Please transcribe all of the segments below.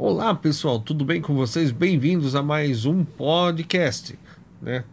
Olá pessoal, tudo bem com vocês? Bem-vindos a mais um podcast, né?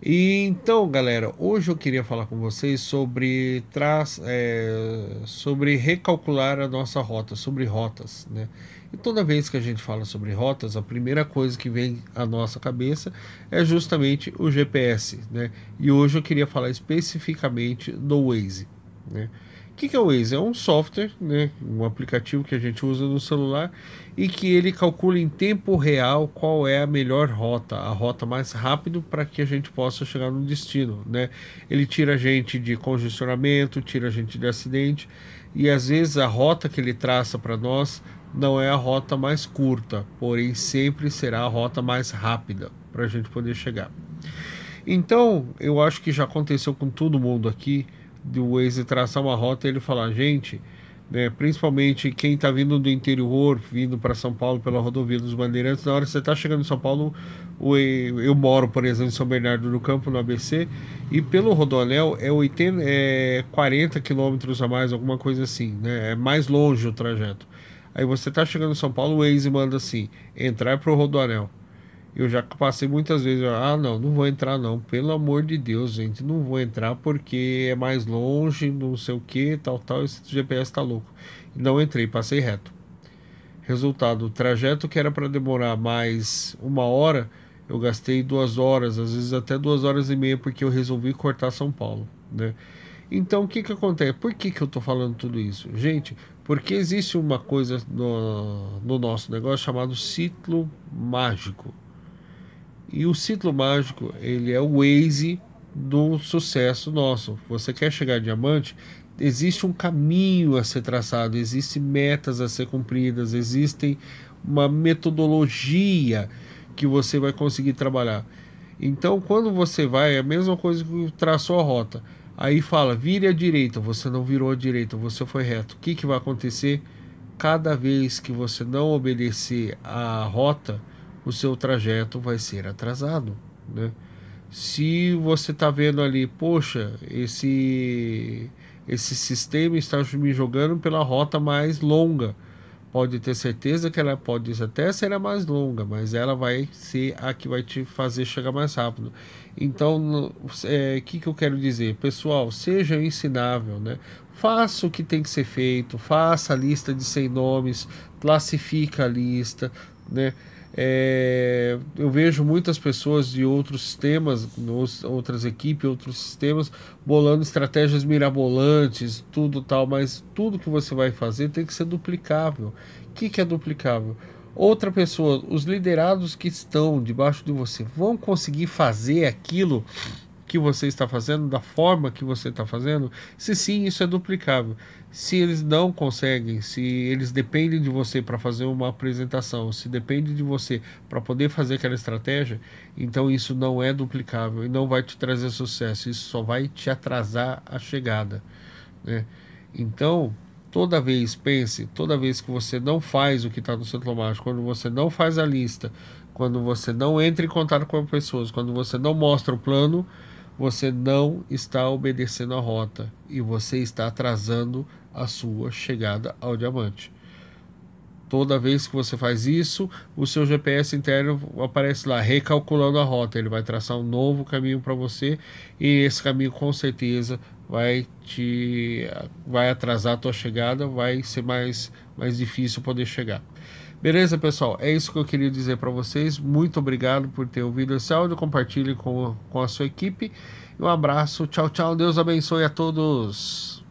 E então, galera, hoje eu queria falar com vocês sobre tra... É, sobre recalcular a nossa rota, sobre rotas, né? E toda vez que a gente fala sobre rotas, a primeira coisa que vem à nossa cabeça é justamente o GPS, né? E hoje eu queria falar especificamente do Waze, né? O que, que é o Waze? É um software, né, um aplicativo que a gente usa no celular e que ele calcula em tempo real qual é a melhor rota, a rota mais rápido para que a gente possa chegar no destino. Né? Ele tira a gente de congestionamento, tira a gente de acidente e às vezes a rota que ele traça para nós não é a rota mais curta, porém sempre será a rota mais rápida para a gente poder chegar. Então, eu acho que já aconteceu com todo mundo aqui do Waze traçar uma rota e ele falar, gente, né, principalmente quem está vindo do interior, vindo para São Paulo pela rodovia dos Bandeirantes, na hora que você está chegando em São Paulo, eu moro, por exemplo, em São Bernardo do Campo, no ABC, e pelo Rodoanel é, 80, é 40 quilômetros a mais, alguma coisa assim, né, é mais longe o trajeto. Aí você está chegando em São Paulo, o Waze manda assim, entrar para o Rodoanel. Eu já passei muitas vezes, ah, não, não vou entrar não, pelo amor de Deus, gente, não vou entrar porque é mais longe, não sei o que, tal, tal, esse GPS tá louco. Não entrei, passei reto. Resultado, o trajeto que era para demorar mais uma hora, eu gastei duas horas, às vezes até duas horas e meia, porque eu resolvi cortar São Paulo, né? Então, o que que acontece? Por que que eu tô falando tudo isso? Gente, porque existe uma coisa no, no nosso negócio chamado ciclo mágico. E o ciclo mágico, ele é o Waze do sucesso nosso. Você quer chegar a diamante? Existe um caminho a ser traçado, existem metas a ser cumpridas, existem uma metodologia que você vai conseguir trabalhar. Então, quando você vai, é a mesma coisa que traçou a rota. Aí fala, vire à direita, você não virou à direita, você foi reto. O que, que vai acontecer? Cada vez que você não obedecer a rota, o seu trajeto vai ser atrasado, né? Se você está vendo ali, poxa, esse esse sistema está me jogando pela rota mais longa, pode ter certeza que ela pode até ser a mais longa, mas ela vai ser a que vai te fazer chegar mais rápido. Então, o é, que, que eu quero dizer? Pessoal, seja ensinável, né? Faça o que tem que ser feito, faça a lista de 100 nomes, classifica a lista, né? É, eu vejo muitas pessoas de outros sistemas, outras equipes, outros sistemas, bolando estratégias mirabolantes, tudo tal, mas tudo que você vai fazer tem que ser duplicável. O que, que é duplicável? Outra pessoa, os liderados que estão debaixo de você vão conseguir fazer aquilo que você está fazendo, da forma que você está fazendo? Se sim, isso é duplicável. Se eles não conseguem, se eles dependem de você para fazer uma apresentação, se depende de você para poder fazer aquela estratégia, então isso não é duplicável e não vai te trazer sucesso. Isso só vai te atrasar a chegada. Né? Então, toda vez, pense, toda vez que você não faz o que está no centro mágico, quando você não faz a lista, quando você não entra em contato com as pessoas, quando você não mostra o plano, você não está obedecendo a rota e você está atrasando a sua chegada ao diamante. Toda vez que você faz isso, o seu GPS interno aparece lá recalculando a rota. Ele vai traçar um novo caminho para você e esse caminho com certeza vai te vai atrasar a tua chegada, vai ser mais mais difícil poder chegar. Beleza, pessoal? É isso que eu queria dizer para vocês. Muito obrigado por ter ouvido esse áudio. Compartilhe com, com a sua equipe. Um abraço. Tchau, tchau. Deus abençoe a todos.